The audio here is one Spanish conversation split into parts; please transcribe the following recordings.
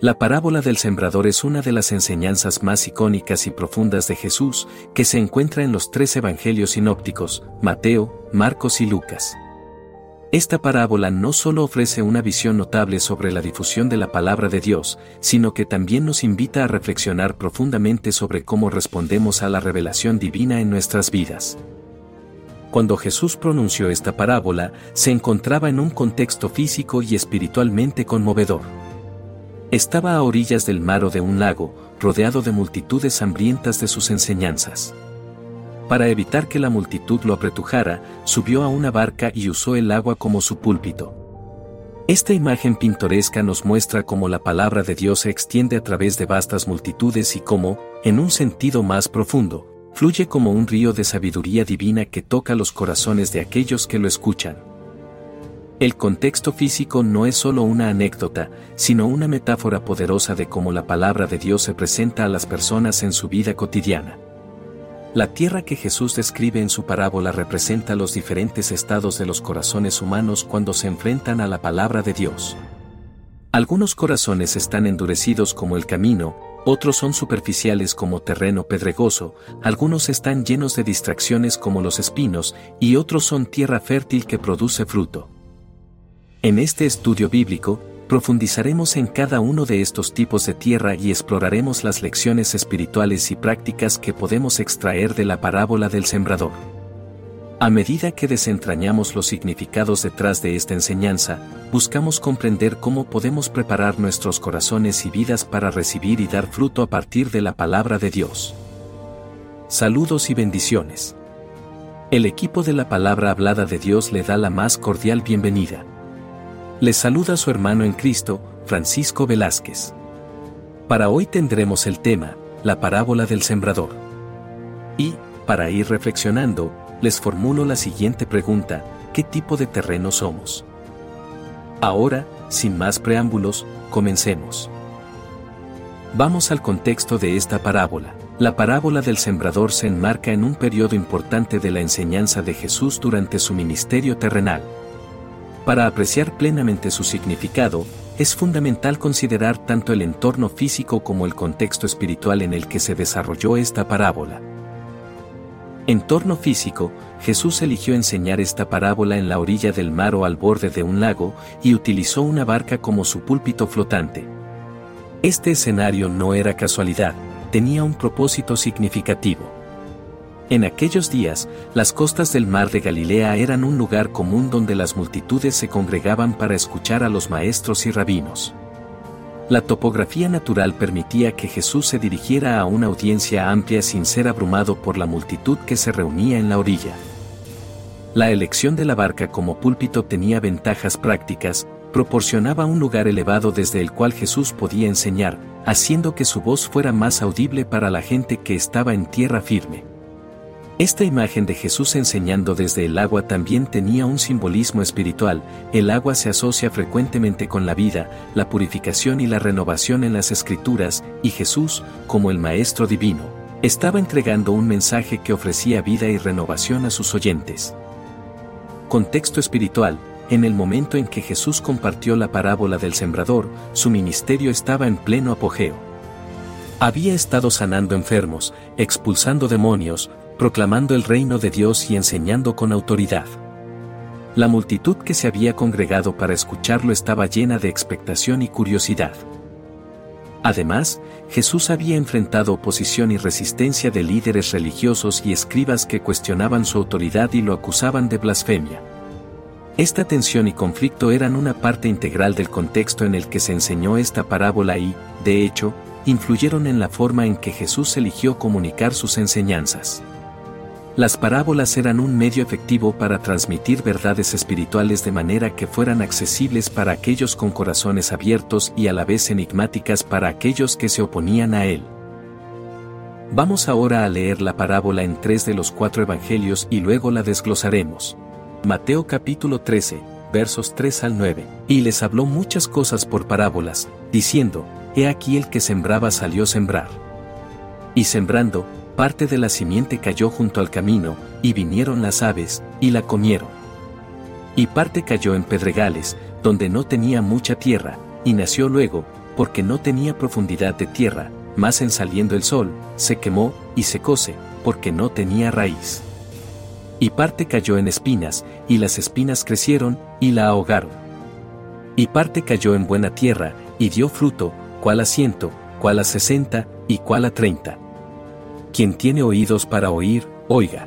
La parábola del sembrador es una de las enseñanzas más icónicas y profundas de Jesús, que se encuentra en los tres evangelios sinópticos, Mateo, Marcos y Lucas. Esta parábola no solo ofrece una visión notable sobre la difusión de la palabra de Dios, sino que también nos invita a reflexionar profundamente sobre cómo respondemos a la revelación divina en nuestras vidas. Cuando Jesús pronunció esta parábola, se encontraba en un contexto físico y espiritualmente conmovedor. Estaba a orillas del mar o de un lago, rodeado de multitudes hambrientas de sus enseñanzas. Para evitar que la multitud lo apretujara, subió a una barca y usó el agua como su púlpito. Esta imagen pintoresca nos muestra cómo la palabra de Dios se extiende a través de vastas multitudes y cómo, en un sentido más profundo, fluye como un río de sabiduría divina que toca los corazones de aquellos que lo escuchan. El contexto físico no es solo una anécdota, sino una metáfora poderosa de cómo la palabra de Dios se presenta a las personas en su vida cotidiana. La tierra que Jesús describe en su parábola representa los diferentes estados de los corazones humanos cuando se enfrentan a la palabra de Dios. Algunos corazones están endurecidos como el camino, otros son superficiales como terreno pedregoso, algunos están llenos de distracciones como los espinos, y otros son tierra fértil que produce fruto. En este estudio bíblico, profundizaremos en cada uno de estos tipos de tierra y exploraremos las lecciones espirituales y prácticas que podemos extraer de la parábola del sembrador. A medida que desentrañamos los significados detrás de esta enseñanza, buscamos comprender cómo podemos preparar nuestros corazones y vidas para recibir y dar fruto a partir de la palabra de Dios. Saludos y bendiciones. El equipo de la palabra hablada de Dios le da la más cordial bienvenida. Les saluda su hermano en Cristo, Francisco Velázquez. Para hoy tendremos el tema, la parábola del sembrador. Y, para ir reflexionando, les formulo la siguiente pregunta, ¿qué tipo de terreno somos? Ahora, sin más preámbulos, comencemos. Vamos al contexto de esta parábola. La parábola del sembrador se enmarca en un periodo importante de la enseñanza de Jesús durante su ministerio terrenal. Para apreciar plenamente su significado, es fundamental considerar tanto el entorno físico como el contexto espiritual en el que se desarrolló esta parábola. Entorno físico, Jesús eligió enseñar esta parábola en la orilla del mar o al borde de un lago y utilizó una barca como su púlpito flotante. Este escenario no era casualidad, tenía un propósito significativo. En aquellos días, las costas del mar de Galilea eran un lugar común donde las multitudes se congregaban para escuchar a los maestros y rabinos. La topografía natural permitía que Jesús se dirigiera a una audiencia amplia sin ser abrumado por la multitud que se reunía en la orilla. La elección de la barca como púlpito tenía ventajas prácticas, proporcionaba un lugar elevado desde el cual Jesús podía enseñar, haciendo que su voz fuera más audible para la gente que estaba en tierra firme. Esta imagen de Jesús enseñando desde el agua también tenía un simbolismo espiritual, el agua se asocia frecuentemente con la vida, la purificación y la renovación en las escrituras, y Jesús, como el Maestro Divino, estaba entregando un mensaje que ofrecía vida y renovación a sus oyentes. Contexto espiritual, en el momento en que Jesús compartió la parábola del sembrador, su ministerio estaba en pleno apogeo. Había estado sanando enfermos, expulsando demonios, proclamando el reino de Dios y enseñando con autoridad. La multitud que se había congregado para escucharlo estaba llena de expectación y curiosidad. Además, Jesús había enfrentado oposición y resistencia de líderes religiosos y escribas que cuestionaban su autoridad y lo acusaban de blasfemia. Esta tensión y conflicto eran una parte integral del contexto en el que se enseñó esta parábola y, de hecho, influyeron en la forma en que Jesús eligió comunicar sus enseñanzas. Las parábolas eran un medio efectivo para transmitir verdades espirituales de manera que fueran accesibles para aquellos con corazones abiertos y a la vez enigmáticas para aquellos que se oponían a él. Vamos ahora a leer la parábola en tres de los cuatro evangelios y luego la desglosaremos. Mateo capítulo 13, versos 3 al 9. Y les habló muchas cosas por parábolas, diciendo, He aquí el que sembraba salió sembrar. Y sembrando, parte de la simiente cayó junto al camino, y vinieron las aves, y la comieron. Y parte cayó en pedregales, donde no tenía mucha tierra, y nació luego, porque no tenía profundidad de tierra, mas en saliendo el sol, se quemó, y secóse, porque no tenía raíz. Y parte cayó en espinas, y las espinas crecieron, y la ahogaron. Y parte cayó en buena tierra, y dio fruto, cual a ciento, cual a sesenta, y cual a treinta. Quien tiene oídos para oír, oiga.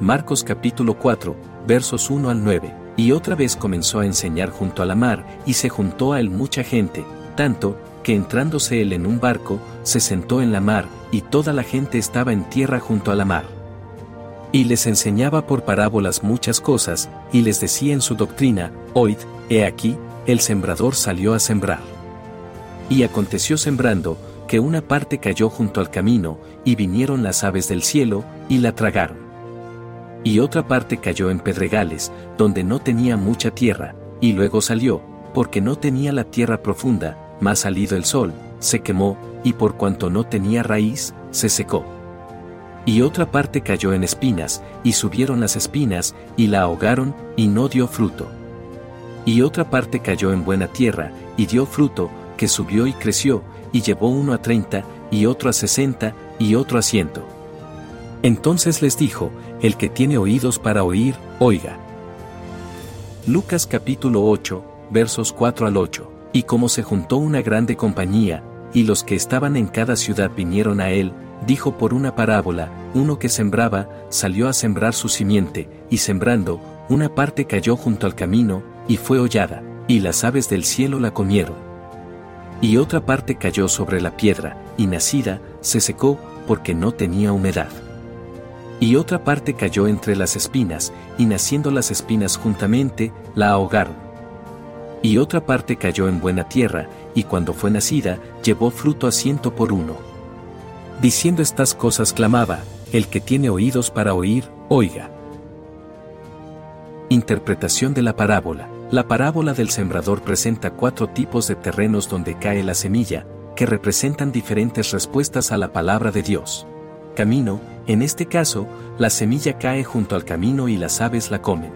Marcos capítulo 4, versos 1 al 9. Y otra vez comenzó a enseñar junto a la mar, y se juntó a él mucha gente, tanto, que entrándose él en un barco, se sentó en la mar, y toda la gente estaba en tierra junto a la mar. Y les enseñaba por parábolas muchas cosas, y les decía en su doctrina, Oid, he aquí, el sembrador salió a sembrar. Y aconteció sembrando, que una parte cayó junto al camino, y vinieron las aves del cielo, y la tragaron. Y otra parte cayó en pedregales, donde no tenía mucha tierra, y luego salió, porque no tenía la tierra profunda, mas salido el sol, se quemó, y por cuanto no tenía raíz, se secó. Y otra parte cayó en espinas, y subieron las espinas, y la ahogaron, y no dio fruto. Y otra parte cayó en buena tierra, y dio fruto, que subió y creció, y llevó uno a treinta, y otro a sesenta, y otro a ciento. Entonces les dijo, el que tiene oídos para oír, oiga. Lucas capítulo 8, versos 4 al 8. Y como se juntó una grande compañía, y los que estaban en cada ciudad vinieron a él, dijo por una parábola, uno que sembraba, salió a sembrar su simiente, y sembrando, una parte cayó junto al camino, y fue hollada, y las aves del cielo la comieron y otra parte cayó sobre la piedra, y nacida, se secó, porque no tenía humedad. Y otra parte cayó entre las espinas, y naciendo las espinas juntamente, la ahogaron. Y otra parte cayó en buena tierra, y cuando fue nacida, llevó fruto a ciento por uno. Diciendo estas cosas clamaba, el que tiene oídos para oír, oiga. Interpretación de la parábola. La parábola del sembrador presenta cuatro tipos de terrenos donde cae la semilla, que representan diferentes respuestas a la palabra de Dios. Camino, en este caso, la semilla cae junto al camino y las aves la comen.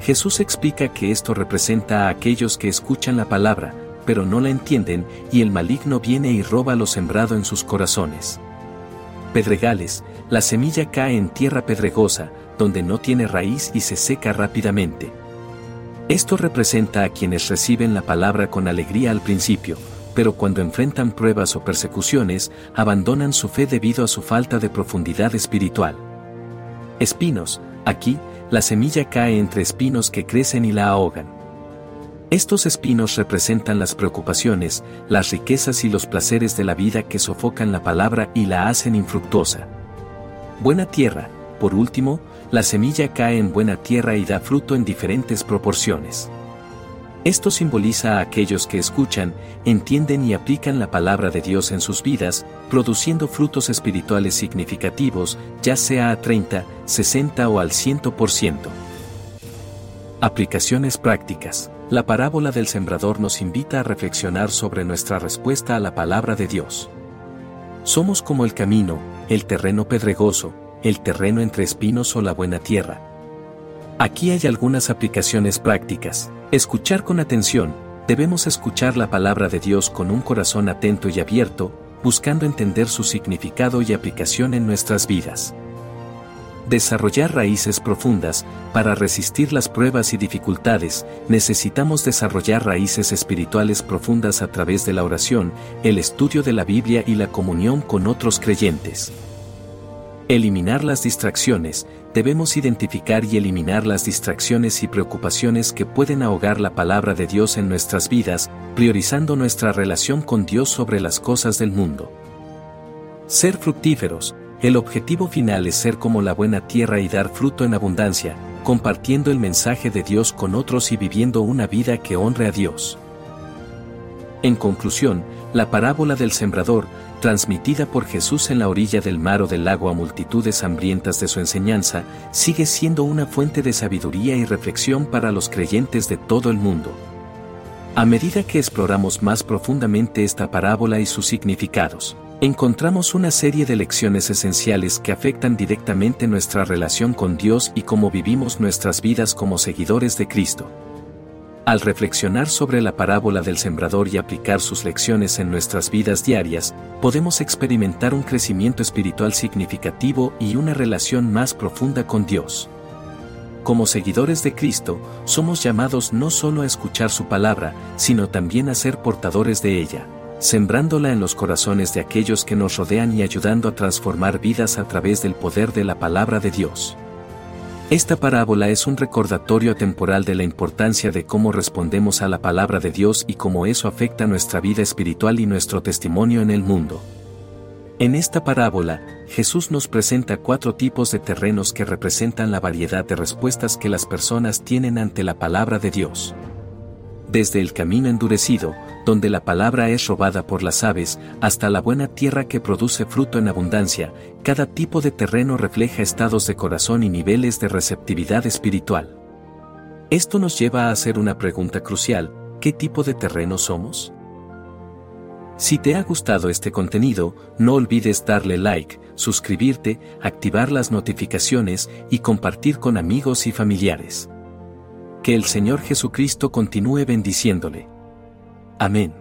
Jesús explica que esto representa a aquellos que escuchan la palabra, pero no la entienden, y el maligno viene y roba lo sembrado en sus corazones. Pedregales, la semilla cae en tierra pedregosa, donde no tiene raíz y se seca rápidamente. Esto representa a quienes reciben la palabra con alegría al principio, pero cuando enfrentan pruebas o persecuciones, abandonan su fe debido a su falta de profundidad espiritual. Espinos, aquí, la semilla cae entre espinos que crecen y la ahogan. Estos espinos representan las preocupaciones, las riquezas y los placeres de la vida que sofocan la palabra y la hacen infructuosa. Buena tierra, por último, la semilla cae en buena tierra y da fruto en diferentes proporciones. Esto simboliza a aquellos que escuchan, entienden y aplican la palabra de Dios en sus vidas, produciendo frutos espirituales significativos, ya sea a 30, 60 o al 100%. Aplicaciones prácticas. La parábola del sembrador nos invita a reflexionar sobre nuestra respuesta a la palabra de Dios. Somos como el camino, el terreno pedregoso, el terreno entre espinos o la buena tierra. Aquí hay algunas aplicaciones prácticas. Escuchar con atención. Debemos escuchar la palabra de Dios con un corazón atento y abierto, buscando entender su significado y aplicación en nuestras vidas. Desarrollar raíces profundas, para resistir las pruebas y dificultades, necesitamos desarrollar raíces espirituales profundas a través de la oración, el estudio de la Biblia y la comunión con otros creyentes. Eliminar las distracciones, debemos identificar y eliminar las distracciones y preocupaciones que pueden ahogar la palabra de Dios en nuestras vidas, priorizando nuestra relación con Dios sobre las cosas del mundo. Ser fructíferos, el objetivo final es ser como la buena tierra y dar fruto en abundancia, compartiendo el mensaje de Dios con otros y viviendo una vida que honre a Dios. En conclusión, la parábola del sembrador, transmitida por Jesús en la orilla del mar o del lago a multitudes hambrientas de su enseñanza, sigue siendo una fuente de sabiduría y reflexión para los creyentes de todo el mundo. A medida que exploramos más profundamente esta parábola y sus significados, encontramos una serie de lecciones esenciales que afectan directamente nuestra relación con Dios y cómo vivimos nuestras vidas como seguidores de Cristo. Al reflexionar sobre la parábola del sembrador y aplicar sus lecciones en nuestras vidas diarias, podemos experimentar un crecimiento espiritual significativo y una relación más profunda con Dios. Como seguidores de Cristo, somos llamados no solo a escuchar su palabra, sino también a ser portadores de ella sembrándola en los corazones de aquellos que nos rodean y ayudando a transformar vidas a través del poder de la palabra de Dios. Esta parábola es un recordatorio temporal de la importancia de cómo respondemos a la palabra de Dios y cómo eso afecta nuestra vida espiritual y nuestro testimonio en el mundo. En esta parábola, Jesús nos presenta cuatro tipos de terrenos que representan la variedad de respuestas que las personas tienen ante la palabra de Dios desde el camino endurecido, donde la palabra es robada por las aves, hasta la buena tierra que produce fruto en abundancia, cada tipo de terreno refleja estados de corazón y niveles de receptividad espiritual. Esto nos lleva a hacer una pregunta crucial, ¿qué tipo de terreno somos? Si te ha gustado este contenido, no olvides darle like, suscribirte, activar las notificaciones y compartir con amigos y familiares. Que el Señor Jesucristo continúe bendiciéndole. Amén.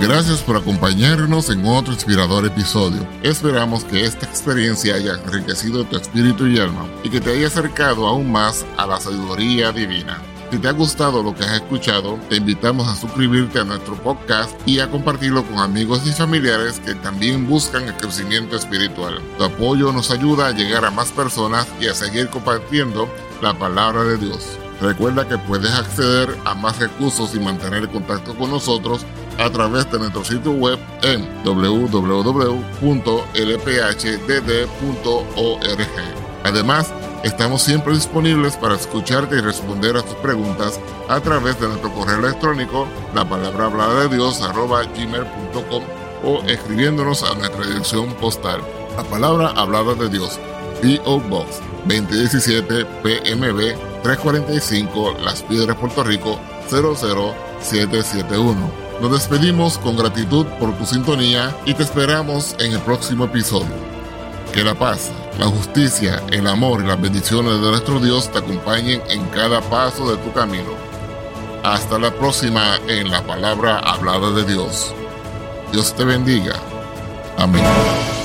Gracias por acompañarnos en otro inspirador episodio. Esperamos que esta experiencia haya enriquecido tu espíritu y alma y que te haya acercado aún más a la sabiduría divina. Si te ha gustado lo que has escuchado, te invitamos a suscribirte a nuestro podcast y a compartirlo con amigos y familiares que también buscan el crecimiento espiritual. Tu apoyo nos ayuda a llegar a más personas y a seguir compartiendo la palabra de Dios. Recuerda que puedes acceder a más recursos y mantener contacto con nosotros a través de nuestro sitio web en www.lphdd.org. Además, Estamos siempre disponibles para escucharte y responder a tus preguntas a través de nuestro correo electrónico, la palabra hablada de Dios, arroba gmail.com o escribiéndonos a nuestra dirección postal, la palabra hablada de Dios, P.O. Box 2017 PMB 345 Las Piedras, Puerto Rico 00771. Nos despedimos con gratitud por tu sintonía y te esperamos en el próximo episodio. Que la paz, la justicia, el amor y las bendiciones de nuestro Dios te acompañen en cada paso de tu camino. Hasta la próxima en la palabra hablada de Dios. Dios te bendiga. Amén.